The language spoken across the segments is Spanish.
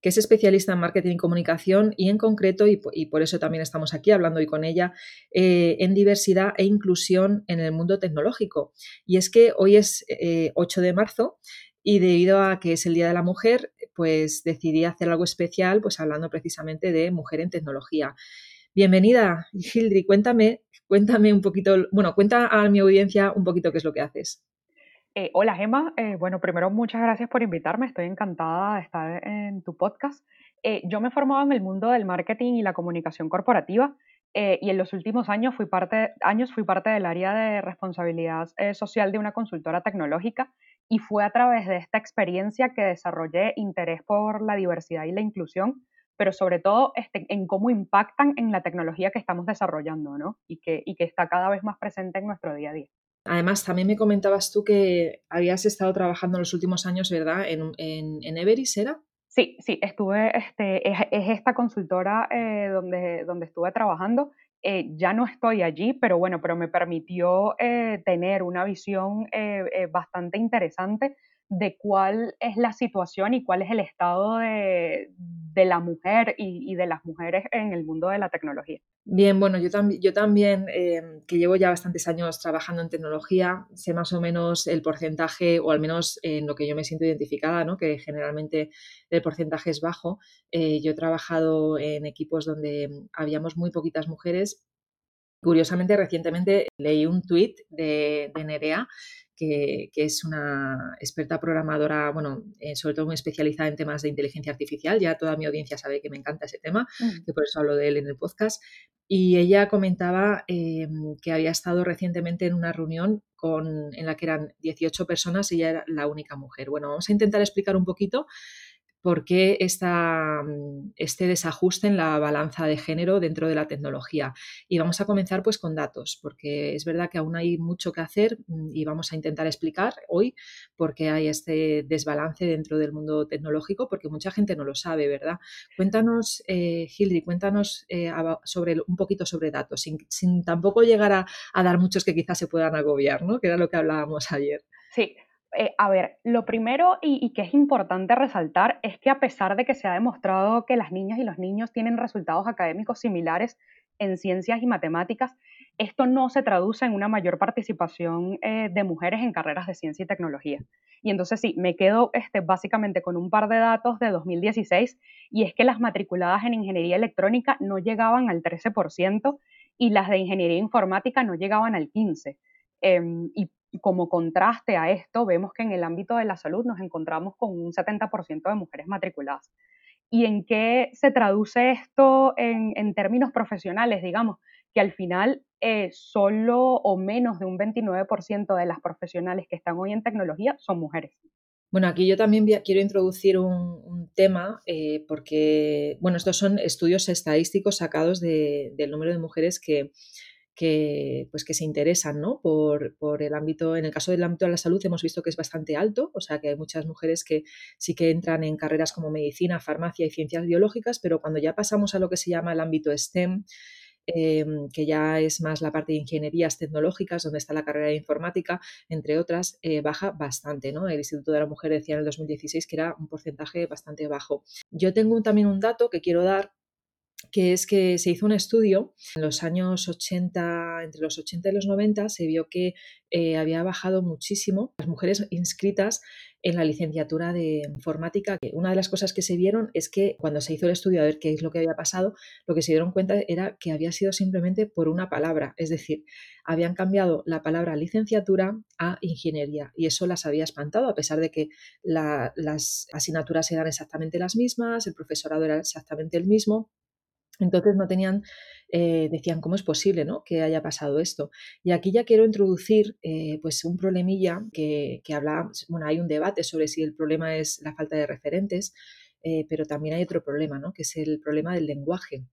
que es especialista en marketing y comunicación y en concreto, y, por eso también estamos aquí hablando hoy con ella, eh, en diversidad e inclusión en el mundo tecnológico. Y es que hoy es 8 eh, de marzo y debido a que es el Día de la Mujer, pues decidí hacer algo especial, pues hablando precisamente de mujer en tecnología. Bienvenida, Hildri, cuéntame, cuéntame un poquito, bueno, cuenta a mi audiencia un poquito qué es lo que haces. Eh, hola Gemma, eh, bueno, primero muchas gracias por invitarme, estoy encantada de estar en tu podcast. Eh, yo me he formado en el mundo del marketing y la comunicación corporativa y en los últimos años fui, parte, años fui parte del área de responsabilidad social de una consultora tecnológica y fue a través de esta experiencia que desarrollé interés por la diversidad y la inclusión, pero sobre todo este, en cómo impactan en la tecnología que estamos desarrollando ¿no? y, que, y que está cada vez más presente en nuestro día a día. Además, también me comentabas tú que habías estado trabajando en los últimos años, ¿verdad? En, en, Everis, ¿era? Sí, sí, estuve, este, es, esta consultora eh, donde, donde estuve trabajando. Eh, ya no estoy allí, pero bueno, pero me permitió eh, tener una visión bastante interesante de cuál es la situación y cuál es el estado de, la mujer y, de las mujeres en el mundo de la tecnología. Bien, bueno, yo, yo también, eh, que llevo ya bastantes años trabajando en tecnología, sé más o menos el porcentaje, o al menos en lo que yo me siento identificada, ¿no? que generalmente el porcentaje es bajo. Eh, yo he trabajado en equipos donde habíamos muy poquitas mujeres Curiosamente, recientemente leí un tuit de, de Nerea que, es una experta programadora, bueno, eh, sobre todo muy especializada en temas de inteligencia artificial. Ya toda mi audiencia sabe que me encanta ese tema, mm. que por eso hablo de él en el podcast. Y ella comentaba em, que había estado recientemente en una reunión con, en la que eran 18 personas y ella era la única mujer. Bueno, vamos a intentar explicar un poquito por qué mm, este desajuste en la balanza de género dentro de la tecnología. Y vamos a comenzar pues con datos, porque es verdad que aún hay mucho que hacer mm, y vamos a intentar explicar hoy por qué hay este desbalance dentro del mundo tecnológico, porque mucha gente no lo sabe, ¿verdad? Cuéntanos, eh, cuéntanos eh, sobre, un poquito sobre datos, sin, tampoco llegar a, a, dar muchos que quizás se puedan agobiar, ¿no? Que era lo que hablábamos ayer. Sí, eh, a ver, lo primero y, que es importante resaltar es que a pesar de que se ha demostrado que las niñas y los niños tienen resultados académicos similares en ciencias y matemáticas, esto no se traduce en una mayor participación eh, de mujeres en carreras de ciencia y tecnología. Y entonces sí, me quedo este, básicamente con un par de datos de 2016 y es que las matriculadas en ingeniería electrónica no llegaban al 13% y las de ingeniería informática no llegaban al 15%. Em, y como contraste a esto, vemos que en el ámbito de la salud nos encontramos con un 70% de mujeres matriculadas. ¿Y en qué se traduce esto en, términos profesionales? Digamos que al final eh, solo o menos de un 29% de las profesionales que están hoy en tecnología son mujeres. Bueno, aquí yo también quiero introducir un, tema eh, porque, bueno, estos son estudios estadísticos sacados del número de mujeres que, que, pues que se interesan ¿no? por, por, el ámbito, en el caso del ámbito de la salud hemos visto que es bastante alto, o sea que hay muchas mujeres que sí que entran en carreras como medicina, farmacia y ciencias biológicas, pero cuando ya pasamos a lo que se llama el ámbito STEM, em, que ya es más la parte de ingenierías tecnológicas, donde está la carrera de informática, entre otras, eh, baja bastante. ¿no? El Instituto de la Mujer decía en el 2016 que era un porcentaje bastante bajo. Yo tengo también un dato que quiero dar que es que se hizo un estudio en los años 80, entre los 80 y los 90, se vio que eh, había bajado muchísimo las mujeres inscritas en la licenciatura de informática. Una de las cosas que se vieron es que cuando se hizo el estudio a ver qué es lo que había pasado, lo que se dieron cuenta era que había sido simplemente por una palabra, es decir, habían cambiado la palabra licenciatura a ingeniería y eso las había espantado a pesar de que las asignaturas eran exactamente las mismas, el profesorado era exactamente el mismo entonces no tenían, eh, decían, ¿cómo es posible ¿no? que haya pasado esto? Y aquí ya quiero introducir eh, pues un problemilla que, que habla, bueno, hay un debate sobre si el problema es la falta de referentes. eh, pero también hay otro problema, ¿no? que es el problema del lenguaje.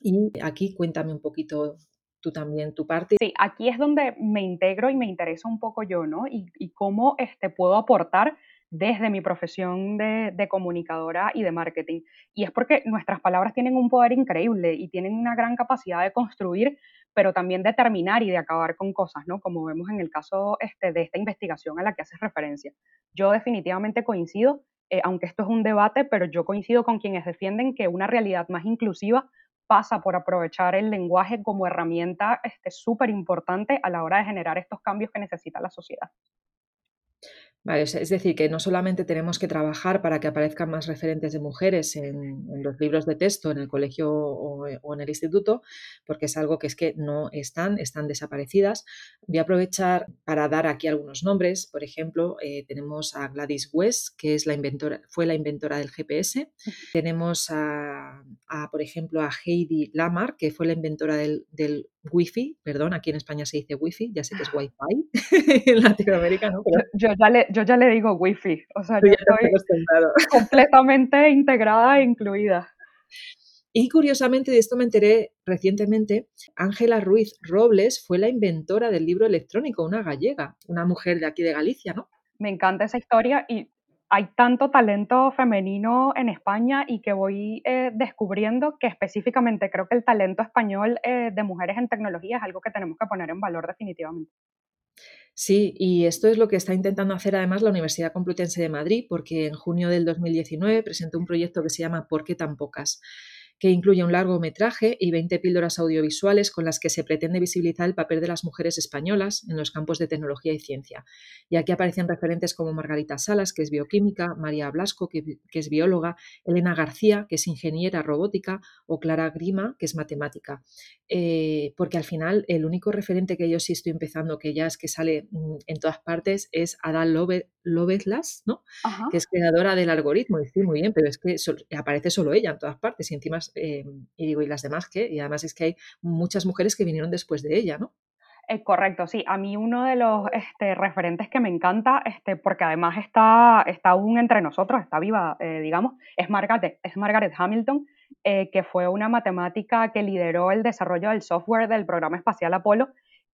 Y aquí cuéntame un poquito tú también tu parte. Sí, aquí es donde me integro y me interesa un poco yo, ¿no? Y, y cómo este, puedo aportar desde mi profesión de, comunicadora y de marketing. Y es porque nuestras palabras tienen un poder increíble y tienen una gran capacidad de construir, pero también de terminar y de acabar con cosas, ¿no? Como vemos en el caso este, de esta investigación a la que haces referencia. Yo definitivamente coincido, eh, aunque esto es un debate, pero yo coincido con quienes defienden que una realidad más inclusiva pasa por aprovechar el lenguaje como herramienta súper este, importante a la hora de generar estos cambios que necesita la sociedad es decir, que no solamente tenemos que trabajar para que aparezcan más referentes de mujeres en, los libros de texto, en el colegio o, en el instituto, porque es algo que es que no están, están desaparecidas. Voy a aprovechar para dar aquí algunos nombres. Por ejemplo, eh, tenemos a Gladys West, que es la inventora, fue la inventora del GPS. Tenemos a, por ejemplo, a Heidi Lamar, que fue la inventora del, del Wi-Fi, perdón, aquí en España se dice Wi-Fi, ya sé que es Wi-Fi, en Latinoamérica, ¿no? Yo, ya le, yo ya le digo Wi-Fi, o sea, yo estoy completamente integrada e incluida. Y curiosamente, de esto me enteré recientemente, Ángela Ruiz Robles fue la inventora del libro electrónico, una gallega, una mujer de aquí de Galicia, ¿no? Me encanta esa historia y hay tanto talento femenino en España y que voy eh, descubriendo que específicamente creo que el talento español eh, de mujeres en tecnología es algo que tenemos que poner en valor definitivamente. Sí, y esto es lo que está intentando hacer además la Universidad Complutense de Madrid, porque en junio del 2019 presentó un proyecto que se llama ¿Por qué tan pocas? Que incluye un largometraje y 20 píldoras audiovisuales con las que se pretende visibilizar el papel de las mujeres españolas en los campos de tecnología y ciencia. Y aquí aparecen referentes como Margarita Salas, que es bioquímica, María Blasco, que, es bióloga, Elena García, que es ingeniera robótica, o Clara Grima, que es matemática. Eh, porque al final el único referente que yo sí estoy empezando, que ya es que sale mm, en todas partes, es Ada Lovelace, ¿no? que es creadora del algoritmo. Y sí, muy bien, pero es que aparece solo ella en todas partes y encima eh, y digo, ¿y las demás qué? Y además es que hay muchas mujeres que vinieron después de ella, ¿no? Eh, correcto, sí. A mí uno de los este, referentes que me encanta, este, porque además está, está aún entre nosotros, está viva, eh, digamos, es Margaret, es Margaret Hamilton, que fue una matemática que lideró el desarrollo del software del programa espacial Apolo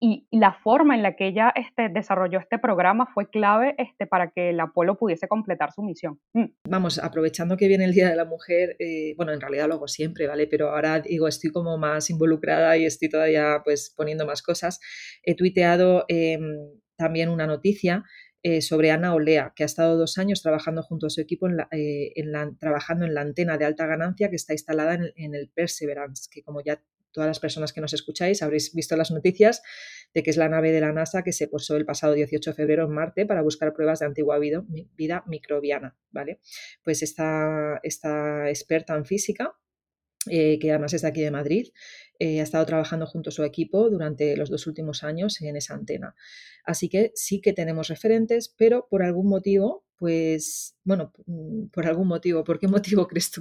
y la forma en la que ella este, desarrolló este programa fue clave este, para que el Apolo pudiese completar su misión. Mm. Vamos, aprovechando que viene el Día de la Mujer, eh, bueno, en realidad lo hago siempre, ¿vale? Pero ahora digo, estoy como más involucrada y estoy todavía pues poniendo más cosas. He tuiteado em, también una noticia eh, sobre Ana Olea, que ha estado dos años trabajando junto a su equipo en eh, trabajando en la antena de alta ganancia que está instalada en, en, el Perseverance, que como ya todas las personas que nos escucháis habréis visto las noticias de que es la nave de la NASA que se posó el pasado 18 de febrero en Marte para buscar pruebas de antigua vida, microbiana, ¿vale? Pues esta, esta experta en física eh, que además es de aquí de Madrid, eh, ha estado trabajando junto a su equipo durante los dos últimos años en esa antena. Así que sí que tenemos referentes, pero por algún motivo pues bueno, mm, por algún motivo, ¿por qué motivo crees tú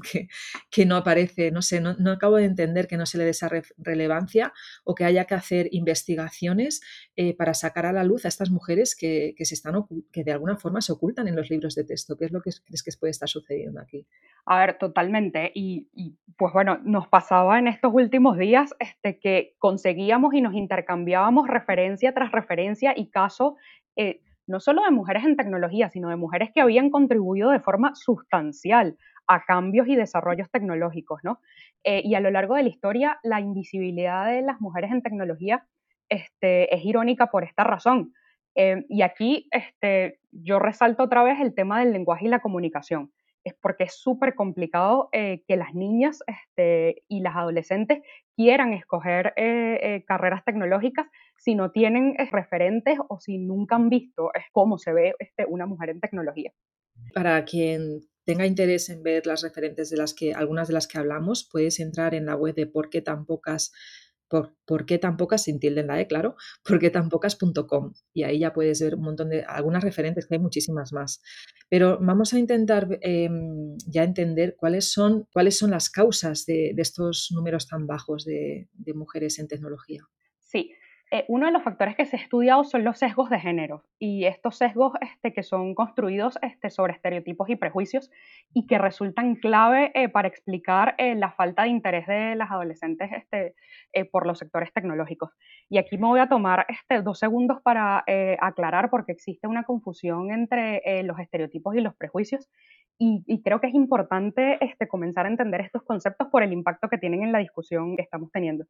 que, no aparece? No sé, no, acabo de entender que no se le dé esa relevancia o que haya que hacer investigaciones eh, para sacar a la luz a estas mujeres que, se están que de alguna forma se ocultan en los libros de texto. ¿Qué es lo que crees que puede estar sucediendo aquí? A ver, totalmente. Y, pues bueno, nos pasaba en estos últimos días este, que conseguíamos y nos intercambiábamos referencia tras referencia y caso. Eh, no solo de mujeres en tecnología, sino de mujeres que habían contribuido de forma sustancial a cambios y desarrollos tecnológicos, ¿no? Eh, y a lo largo de la historia, la invisibilidad de las mujeres en tecnología este, es irónica por esta razón. Eh, y aquí este, yo resalto otra vez el tema del lenguaje y la comunicación es porque es súper complicado que las niñas este, y las adolescentes quieran escoger carreras tecnológicas si no tienen referentes o si nunca han visto cómo se ve este, una mujer en tecnología. Para quien tenga interés en ver las referentes de las que algunas de las que hablamos, puedes entrar en la web de por qué tan pocas por, qué tan pocas, sin tilde en la E, claro, por qué tan pocas.com. Y ahí ya puedes ver un montón de, algunas referentes, que hay muchísimas más. Pero vamos a intentar em, ya entender cuáles son, cuáles son las causas de, estos números tan bajos de, mujeres en tecnología. Sí, Eh, uno de los factores que se ha estudiado son los sesgos de género y estos sesgos este, que son construidos este, sobre estereotipos y prejuicios y que resultan clave eh, para explicar eh, la falta de interés de las adolescentes este, por los sectores tecnológicos. Y aquí me voy a tomar este, dos segundos para aclarar porque existe una confusión entre los estereotipos y los prejuicios y, creo que es importante este, comenzar a entender estos conceptos por el impacto que tienen en la discusión que estamos teniendo.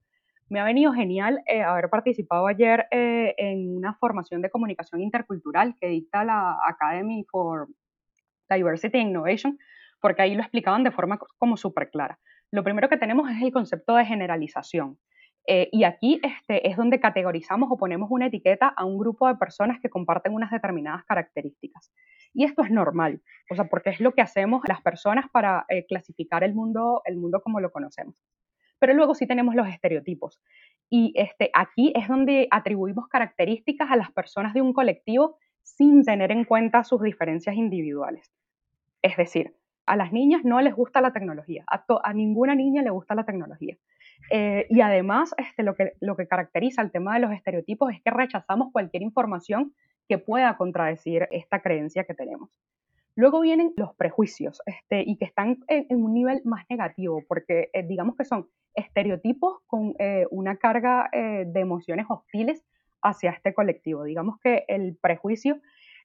Me ha venido genial eh, haber participado ayer eh, en una formación de comunicación intercultural que dicta la Academy for Diversity and Innovation, porque ahí lo explicaban de forma como súper clara. Lo primero que tenemos es el concepto de generalización. Eh, y aquí este, es donde categorizamos o ponemos una etiqueta a un grupo de personas que comparten unas determinadas características. Y esto es normal, o sea, porque es lo que hacemos las personas para clasificar el mundo, el mundo como lo conocemos pero luego sí tenemos los estereotipos. Y este, aquí es donde atribuimos características a las personas de un colectivo sin tener en cuenta sus diferencias individuales. Es decir, a las niñas no les gusta la tecnología, a, ninguna niña le gusta la tecnología. Eh, y además, este, lo, que, lo que caracteriza el tema de los estereotipos es que rechazamos cualquier información que pueda contradecir esta creencia que tenemos. Luego vienen los prejuicios este, y que están en, un nivel más negativo, porque eh, digamos que son estereotipos con eh, una carga eh, de emociones hostiles hacia este colectivo. Digamos que el prejuicio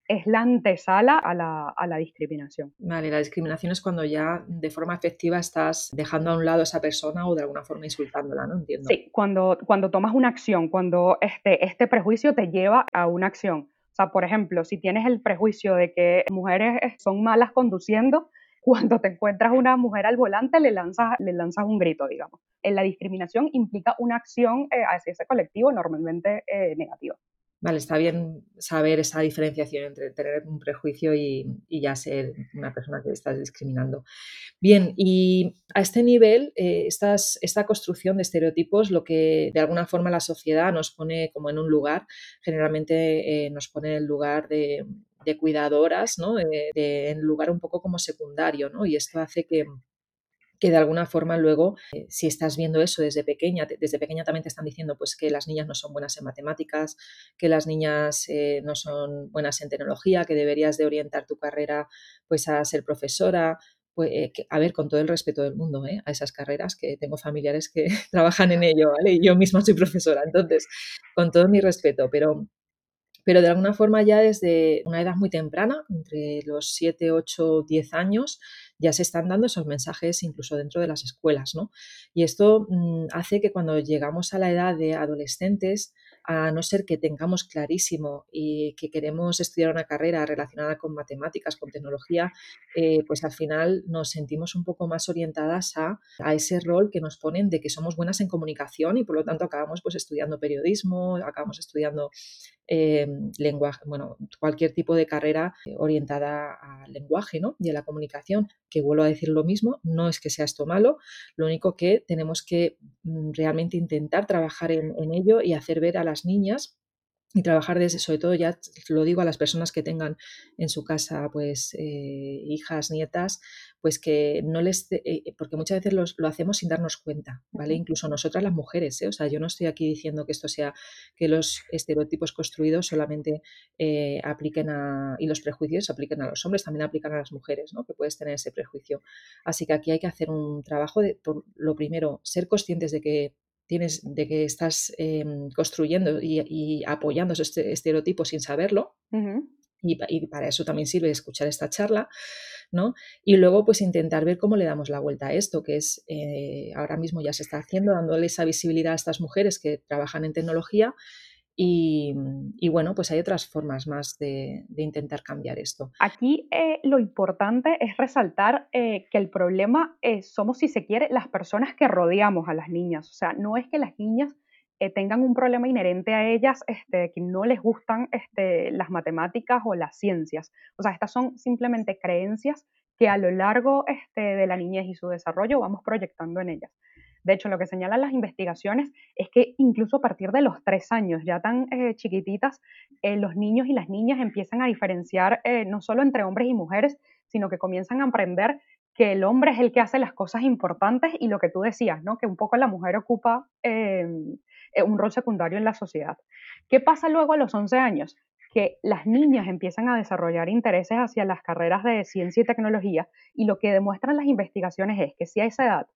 es la antesala a la, a la, discriminación. Vale, la discriminación es cuando ya de forma efectiva estás dejando a un lado a esa persona o de alguna forma insultándola, ¿no? Entiendo. Sí, cuando, cuando tomas una acción, cuando este, este prejuicio te lleva a una acción. Sea, por ejemplo, si tienes el prejuicio de que mujeres son malas conduciendo, cuando te encuentras una mujer al volante le lanzas, le lanzas un grito, digamos. En la discriminación implica una acción eh, hacia ese colectivo normalmente eh, negativa. Vale, está bien saber esa diferenciación entre tener un prejuicio y, ya ser una persona que estás discriminando. Bien, y a este nivel, eh, esta construcción de estereotipos, lo que de alguna forma la sociedad nos pone como en un lugar, generalmente nos pone en el lugar de, de cuidadoras, ¿no? en lugar un poco como secundario, ¿no? Y esto hace que, que de alguna forma luego, eh, si estás viendo eso desde pequeña, desde pequeña también te están diciendo pues que las niñas no son buenas en matemáticas, que las niñas eh, no son buenas en tecnología, que deberías de orientar tu carrera pues a ser profesora, pues, eh, a ver, con todo el respeto del mundo a esas carreras, que tengo familiares que trabajan en ello. Y yo misma soy profesora, entonces, con todo mi respeto, pero pero de alguna forma ya desde una edad muy temprana, entre los 7, 8, 10 años, ya se están dando esos mensajes incluso dentro de las escuelas, ¿no? Y esto mm, hace que cuando llegamos a la edad de adolescentes, a no ser que tengamos clarísimo y que queremos estudiar una carrera relacionada con matemáticas, con tecnología, eh, pues al final nos sentimos un poco más orientadas a, a, ese rol que nos ponen de que somos buenas en comunicación y por lo tanto acabamos pues estudiando periodismo, acabamos estudiando eh, lenguaje, bueno, cualquier tipo de carrera orientada al lenguaje ¿no? y a la comunicación, que vuelvo a decir lo mismo, no es que sea esto malo, lo único que tenemos que realmente intentar trabajar en, en ello y hacer ver a las niñas y trabajar desde, sobre todo ya lo digo a las personas que tengan en su casa pues eh, hijas, nietas, pues que no les, eh, porque muchas veces lo hacemos sin darnos cuenta, ¿vale? Incluso nosotras las mujeres, ¿eh? o sea, yo no estoy aquí diciendo que esto sea, que los estereotipos construidos solamente apliquen a, y los prejuicios apliquen a los hombres, también aplican a las mujeres, ¿no? Que puedes tener ese prejuicio. Así que aquí hay que hacer un trabajo de, por lo primero, ser conscientes de que tienes, de que estás em, construyendo y, apoyando esos este, estereotipos sin saberlo. y, para eso también sirve escuchar esta charla, ¿no? Y luego, pues intentar ver cómo le damos la vuelta a esto, que es eh, ahora mismo ya se está haciendo, dándole esa visibilidad a estas mujeres que trabajan en tecnología y, bueno, pues hay otras formas más de, intentar cambiar esto. Aquí eh, lo importante es resaltar eh, que el problema somos, si se quiere, las personas que rodeamos a las niñas. O sea, no es que las niñas eh, tengan un problema inherente a ellas, este, que no les gustan este, las matemáticas o las ciencias. O sea, estas son simplemente creencias que a lo largo este, de la niñez y su desarrollo vamos proyectando en ellas. De hecho, lo que señalan las investigaciones es que incluso a partir de los tres años, ya tan eh, chiquititas, eh, los niños y las niñas empiezan a diferenciar eh, no solo entre hombres y mujeres, sino que comienzan a aprender que el hombre es el que hace las cosas importantes y lo que tú decías, ¿no? Que un poco la mujer ocupa em, un rol secundario en la sociedad. ¿Qué pasa luego a los 11 años? Que las niñas empiezan a desarrollar intereses hacia las carreras de ciencia y tecnología y lo que demuestran las investigaciones es que si a esa edad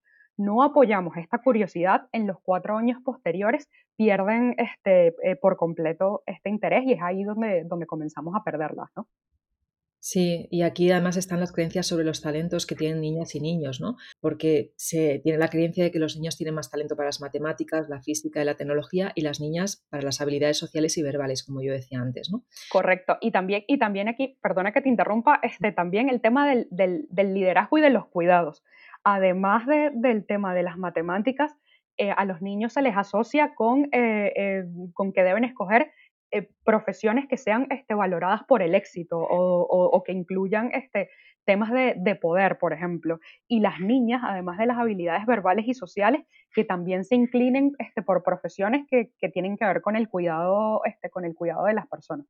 no apoyamos esta curiosidad, en los cuatro años posteriores pierden este, eh, por completo este interés y es ahí donde, donde comenzamos a perderlas, ¿no? Sí, y aquí además están las creencias sobre los talentos que tienen niñas y niños, ¿no? Porque se tiene la creencia de que los niños tienen más talento para las matemáticas, la física y la tecnología y las niñas para las habilidades sociales y verbales, como yo decía antes, ¿no? Correcto. Y también, y también aquí, perdona que te interrumpa, este, también el tema del, liderazgo y de los cuidados. Además del tema de las matemáticas, eh, a los niños se les asocia con, eh, eh, con que deben escoger profesiones que sean este, valoradas por el éxito o, que incluyan este, temas de, poder, por ejemplo. Y las niñas, además de las habilidades verbales y sociales, que también se inclinen este, por profesiones que, tienen que ver con el, cuidado, este, con el cuidado de las personas.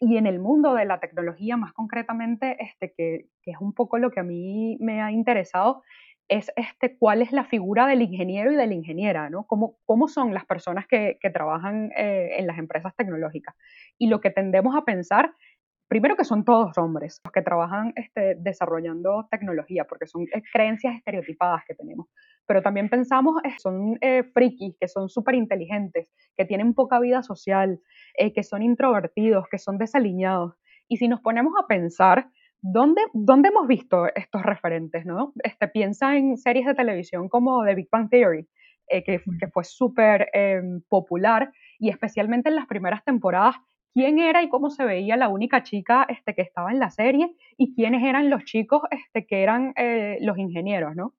Y en el mundo de la tecnología, más concretamente, este, que, que es un poco lo que a mí me ha interesado, es este, cuál es la figura del ingeniero y de la ingeniera, ¿no? ¿Cómo, cómo son las personas que, trabajan eh, en las empresas tecnológicas? Y lo que tendemos a pensar, primero que son todos hombres los que trabajan este, desarrollando tecnología, porque son eh, creencias estereotipadas que tenemos, pero también pensamos que eh, son frikis, que son súper inteligentes, que tienen poca vida social, que son introvertidos, que son desaliñados. Y si nos ponemos a pensar, ¿Dónde, ¿Dónde, hemos visto estos referentes? ¿no? Este, piensa en series de televisión como The Big Bang Theory, eh, que, que, fue súper em, popular, y especialmente en las primeras temporadas, quién era y cómo se veía la única chica este, que estaba en la serie y quiénes eran los chicos este, que eran eh, los ingenieros, ¿no?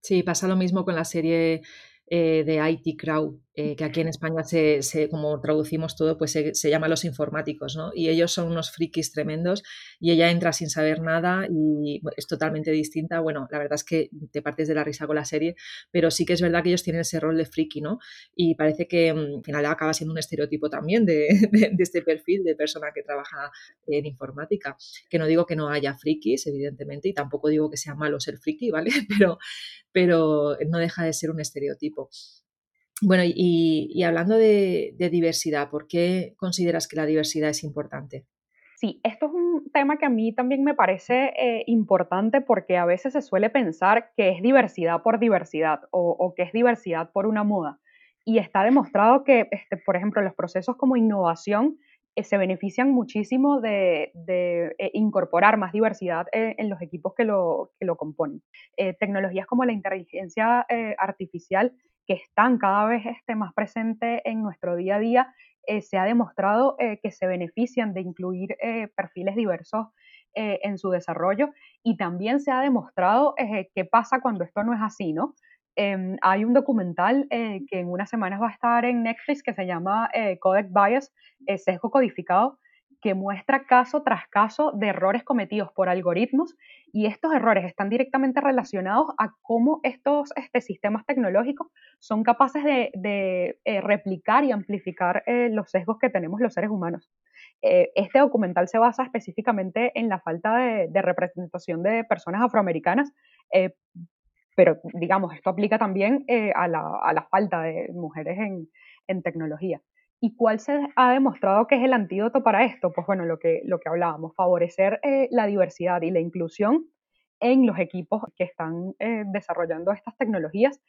Sí, pasa lo mismo con la serie eh, de IT Crowd, eh, que aquí en España, se, como traducimos todo, pues se, llama Los Informáticos, ¿no? Y ellos son unos frikis tremendos y ella entra sin saber nada y es totalmente distinta. Bueno, la verdad es que te partes de la risa con la serie, pero sí que es verdad que ellos tienen ese rol de friki, ¿no? Y parece que mm, al final acaba siendo un estereotipo también de, este perfil de persona que trabaja en informática. Que no digo que no haya frikis, evidentemente, y tampoco digo que sea malo ser friki, ¿vale? Pero, pero no deja de ser un estereotipo. Bueno, y, hablando de, diversidad, ¿por qué consideras que la diversidad es importante? Sí, esto es un tema que a mí también me parece eh, importante porque a veces se suele pensar que es diversidad por diversidad o, que es diversidad por una moda. Y está demostrado que, este, por ejemplo, los procesos como innovación eh, se benefician muchísimo de, eh, incorporar más diversidad en los equipos que lo, que lo componen. tecnologías como la inteligencia artificial que están cada vez este, más presentes en nuestro día a día, eh, se ha demostrado eh, que se benefician de incluir eh, perfiles diversos en su desarrollo y también se ha demostrado qué pasa cuando esto no es así, ¿no? Em, hay un documental que en unas semanas va a estar en Netflix que se llama Codec Bias, sesgo codificado, que muestra caso tras caso de errores cometidos por algoritmos y estos errores están directamente relacionados a cómo estos este, sistemas tecnológicos son capaces de, eh, replicar y amplificar eh, los sesgos que tenemos los seres humanos. Eh, este documental se basa específicamente en la falta de, representación de personas afroamericanas, pero digamos, esto aplica también a la, falta de mujeres en tecnología. ¿Y cuál se ha demostrado que es el antídoto para esto? Pues bueno, lo que, lo que hablábamos, favorecer eh, la diversidad y la inclusión en los equipos que están eh, desarrollando estas tecnologías.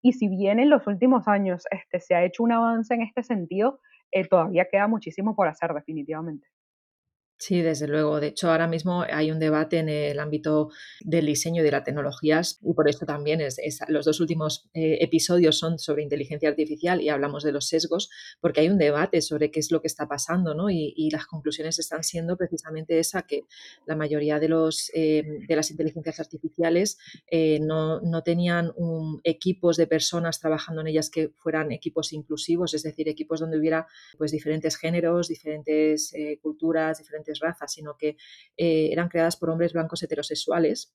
Y si bien en los últimos años este, se ha hecho un avance en este sentido, eh, todavía queda muchísimo por hacer definitivamente. Sí, desde luego. De hecho, ahora mismo hay un debate en el ámbito del diseño y de las tecnologías y por eso también es, los dos últimos eh, episodios son sobre inteligencia artificial y hablamos de los sesgos porque hay un debate sobre qué es lo que está pasando ¿no? y, las conclusiones están siendo precisamente esa que la mayoría de, los, eh, de las inteligencias artificiales eh, no, no, tenían equipos de personas trabajando en ellas que fueran equipos inclusivos, es decir, equipos donde hubiera pues diferentes géneros, diferentes culturas, diferentes diferentes razas, sino que eh, eran creadas por hombres blancos heterosexuales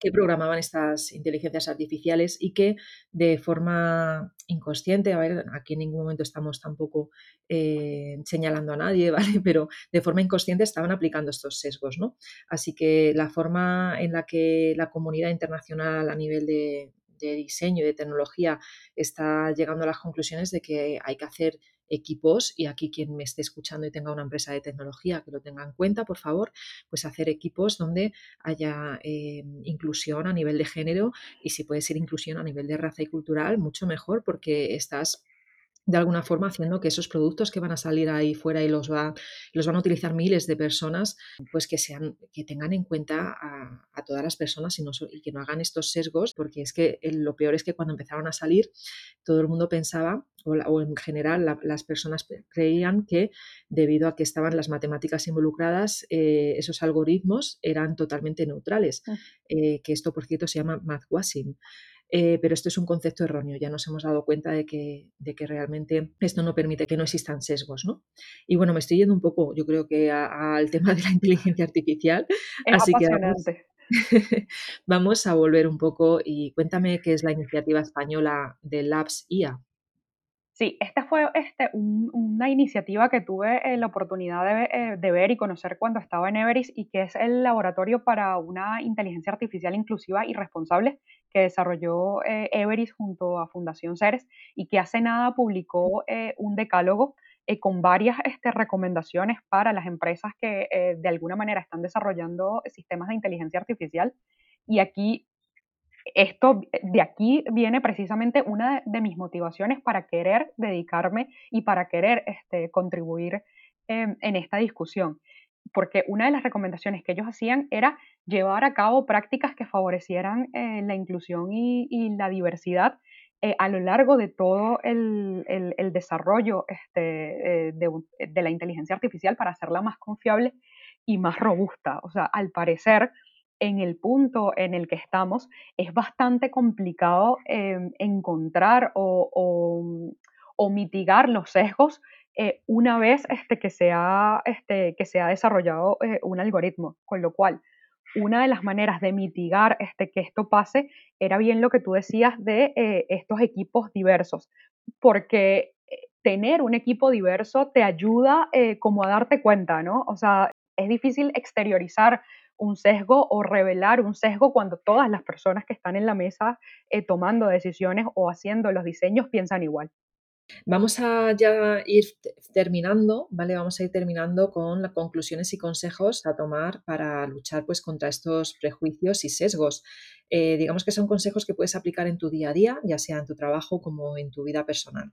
que programaban estas inteligencias artificiales y que de forma inconsciente, a ver, aquí en ningún momento estamos tampoco eh, señalando a nadie, ¿vale? Pero de forma inconsciente estaban aplicando estos sesgos, ¿no? Así que la forma en la que la comunidad internacional a nivel de, de diseño y de tecnología está llegando a las conclusiones de que hay que hacer equipos, y aquí quien me esté escuchando y tenga una empresa de tecnología que lo tenga en cuenta, por favor, pues hacer equipos donde haya eh, inclusión a nivel de género y si puede ser inclusión a nivel de raza y cultural, mucho mejor porque estás de alguna forma haciendo que esos productos que van a salir ahí fuera y los, va, los van a utilizar miles de personas, pues que sean, que tengan en cuenta a, todas las personas y, no, y, que no hagan estos sesgos, porque es que lo peor es que cuando empezaron a salir, todo el mundo pensaba, o, en general las personas creían que debido a que estaban las matemáticas involucradas, eh, esos algoritmos eran totalmente neutrales, ah. eh, que esto por cierto se llama mathwashing. Eh, pero esto es un concepto erróneo, ya nos hemos dado cuenta de que, de que realmente esto no permite que no existan sesgos. ¿no? Y bueno, me estoy yendo un poco, yo creo que al tema de la inteligencia artificial. así que vamos, a volver un poco y cuéntame qué es la iniciativa española de Labs IA. Sí, esta fue este, una iniciativa que tuve eh, la oportunidad eh, de, ver y conocer cuando estaba en Everest y que es el laboratorio para una inteligencia artificial inclusiva y responsable que desarrolló eh, Everest junto a Fundación Ceres y que hace nada publicó un decálogo con varias este, recomendaciones para las empresas que de alguna manera están desarrollando sistemas de inteligencia artificial. Y aquí esto, de aquí viene precisamente una de mis motivaciones para querer dedicarme y para querer este, contribuir en esta discusión. Porque una de las recomendaciones que ellos hacían era llevar a cabo prácticas que favorecieran eh, la inclusión y, la diversidad eh, a lo largo de todo el, desarrollo este, eh, de, la inteligencia artificial para hacerla más confiable y más robusta. O sea, al parecer, en el punto en el que estamos, es bastante complicado em, encontrar o, mitigar los sesgos eh, una vez este, que, se ha, este, que se ha desarrollado eh, un algoritmo. Con lo cual, una de las maneras de mitigar este, que esto pase era bien lo que tú decías de eh, estos equipos diversos, porque tener un equipo diverso te ayuda como a darte cuenta, ¿no? O sea, es difícil exteriorizar un sesgo o revelar un sesgo cuando todas las personas que están en la mesa tomando decisiones o haciendo los diseños piensan igual. Vamos a ya ir terminando, ¿vale? Vamos a ir terminando con las conclusiones y consejos a tomar para luchar pues contra estos prejuicios y sesgos. Eh, digamos que son consejos que puedes aplicar en tu día a día, ya sea en tu trabajo como en tu vida personal.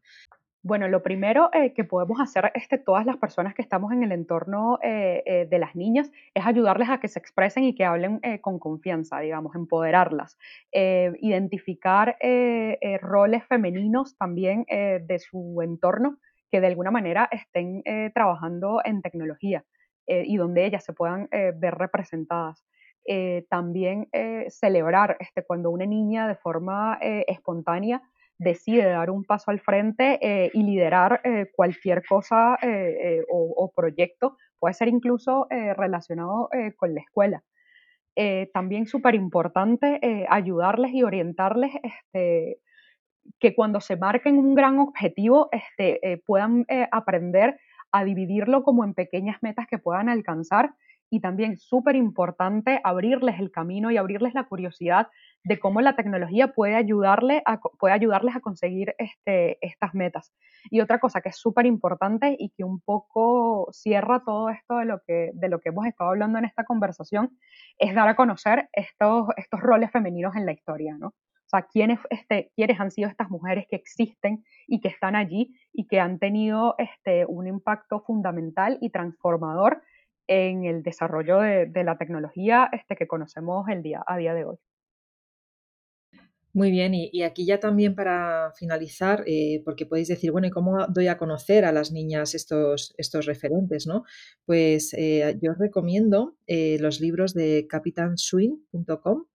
Bueno, lo primero eh, que podemos hacer este, todas las personas que estamos en el entorno eh, eh, de las niñas es ayudarles a que se expresen y que hablen con confianza, digamos, empoderarlas, identificar roles femeninos también de su entorno que de alguna manera estén trabajando en tecnología y donde ellas se puedan ver representadas. también celebrar este, cuando una niña de forma espontánea decide dar un paso al frente eh, y liderar eh, cualquier cosa eh, o, proyecto, puede ser incluso relacionado con la escuela. también súper importante ayudarles y orientarles este, que cuando se marquen un gran objetivo este, puedan aprender a dividirlo como en pequeñas metas que puedan alcanzar y también súper importante abrirles el camino y abrirles la curiosidad de cómo la tecnología puede, ayudarle puede ayudarles a conseguir este, estas metas. Y otra cosa que es súper importante y que un poco cierra todo esto de lo, que, de lo que hemos estado hablando en esta conversación es dar a conocer estos, estos roles femeninos en la historia, ¿no? O sea, ¿quiénes, este, quiénes han sido estas mujeres que existen y que están allí y que han tenido este, un impacto fundamental y transformador en el desarrollo de, la tecnología este, que conocemos el día, a día de hoy. Muy bien, y, aquí ya también para finalizar, eh, porque podéis decir, bueno, ¿y cómo doy a conocer a las niñas estos, estos referentes? ¿no? Pues eh, yo os recomiendo eh, los libros de capitanswing.com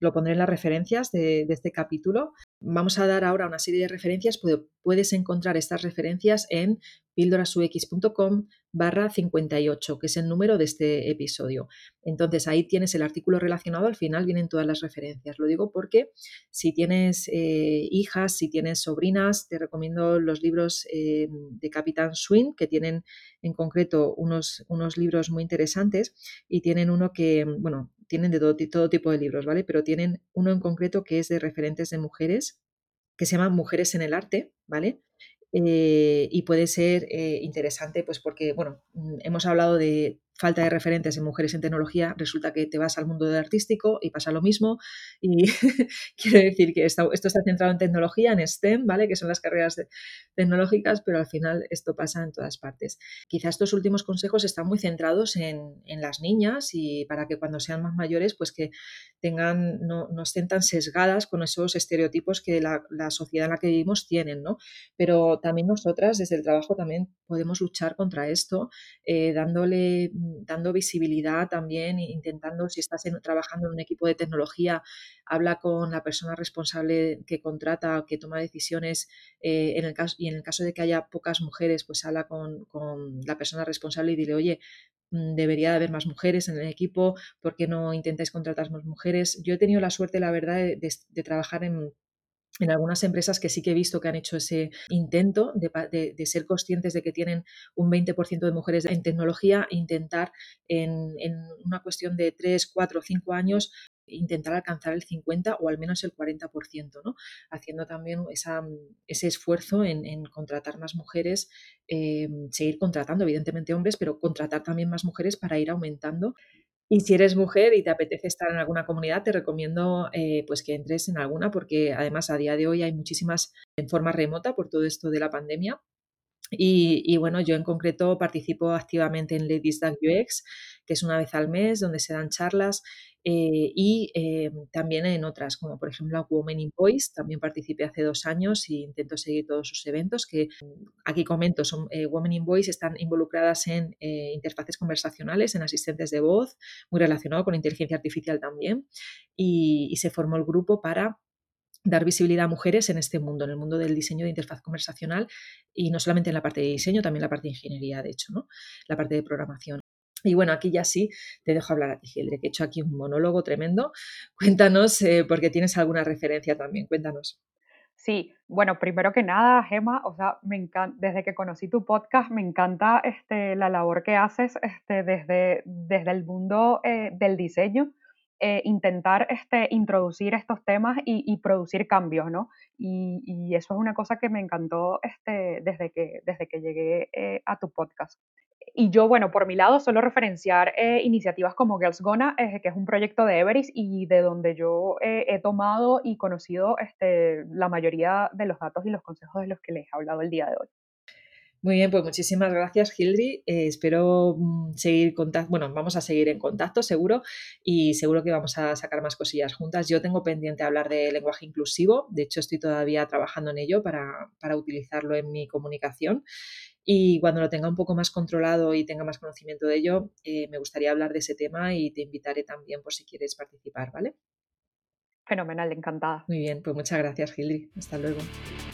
Lo pondré en las referencias de, este capítulo. Vamos a dar ahora una serie de referencias. Puedes encontrar estas referencias en píldorasux.com barra 58, que es el número de este episodio. Entonces ahí tienes el artículo relacionado, al final vienen todas las referencias. Lo digo porque si tienes eh, hijas, si tienes sobrinas, te recomiendo los libros eh, de Capitán Swing, que tienen en concreto unos, unos libros muy interesantes y tienen uno que, bueno, tienen de todo, tipo de libros, ¿vale? Pero tienen uno en concreto que es de referentes de mujeres que se llama Mujeres en el Arte, ¿vale? Eh, y puede ser eh, interesante, pues porque, bueno, mm, hemos hablado de falta de referentes en mujeres en tecnología, resulta que te vas al mundo del artístico y pasa lo mismo. Y quiero decir que esto, está centrado en tecnología, en STEM, ¿vale? Que son las carreras tecnológicas, pero al final esto pasa en todas partes. Quizás estos últimos consejos están muy centrados en, las niñas y para que cuando sean más mayores, pues que tengan, no, no estén tan sesgadas con esos estereotipos que la, la, sociedad en la que vivimos tienen, ¿no? Pero también nosotras, desde el trabajo, también podemos luchar contra esto, eh, dándole dando visibilidad también, intentando, si estás trabajando en un equipo de tecnología, habla con la persona responsable que contrata, que toma decisiones, eh, en el caso, y en el caso de que haya pocas mujeres, pues habla con, la persona responsable y dile, oye, mm, debería haber más mujeres en el equipo, ¿por qué no intentáis contratar más mujeres? Yo he tenido la suerte, la verdad, de trabajar en en algunas empresas que sí que he visto que han hecho ese intento de, ser conscientes de que tienen un 20% de mujeres en tecnología, intentar en, una cuestión de 3, 4, 5 años intentar alcanzar el 50 o al menos el 40%, ¿no? haciendo también ese esfuerzo en, contratar más mujeres, eh, seguir contratando evidentemente hombres, pero contratar también más mujeres para ir aumentando y si eres mujer y te apetece estar en alguna comunidad, te recomiendo eh, pues que entres en alguna, porque además a día de hoy hay muchísimas en forma remota por todo esto de la pandemia. Y, bueno, yo en concreto participo activamente en Ladies Dog UX, que es una vez al mes, donde se dan charlas eh, y eh, también en otras, como por ejemplo Women in Voice, también participé hace dos años y intento seguir todos sus eventos, que aquí comento, son eh, Women in Voice están involucradas en interfaces conversacionales, en asistentes de voz, muy relacionado con inteligencia artificial también, y se formó el grupo para dar visibilidad a mujeres en este mundo, en el mundo del diseño de interfaz conversacional y no solamente en la parte de diseño, también la parte de ingeniería, de hecho, ¿no? la parte de programación. Y bueno, aquí ya sí te dejo hablar a ti, Gildre, que he hecho aquí un monólogo tremendo. Cuéntanos, eh, porque tienes alguna referencia también, cuéntanos. Sí, bueno, primero que nada, Gema, o sea, me encanta, desde que conocí tu podcast, me encanta este, la labor que haces este, desde, desde el mundo eh, del diseño eh, intentar este, introducir estos temas y, producir cambios, ¿no? Y, eso es una cosa que me encantó este, desde, que, desde que llegué eh, a tu podcast. Y yo, bueno, por mi lado, solo referenciar eh, iniciativas como Girls Gonna, que es un proyecto de Everest y de donde yo he tomado y conocido este, la mayoría de los datos y los consejos de los que les he hablado el día de hoy. Muy bien, pues muchísimas gracias, Hildri. Eh, espero mm, seguir contacto, bueno, vamos a seguir en contacto seguro y seguro que vamos a sacar más cosillas juntas. Yo tengo pendiente hablar de lenguaje inclusivo, de hecho estoy todavía trabajando en ello para, utilizarlo en mi comunicación y cuando lo tenga un poco más controlado y tenga más conocimiento de ello, eh, me gustaría hablar de ese tema y te invitaré también por si quieres participar, ¿vale? Fenomenal, encantada. Muy bien, pues muchas gracias, Hildri. Hasta luego.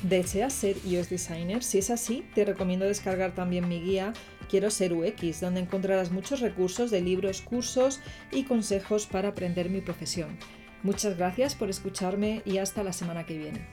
¿Deseas ser iOS Designer? Si es así, te recomiendo descargar también mi guía Quiero ser UX, donde encontrarás muchos recursos de libros, cursos y consejos para aprender mi profesión. Muchas gracias por escucharme y hasta la semana que viene.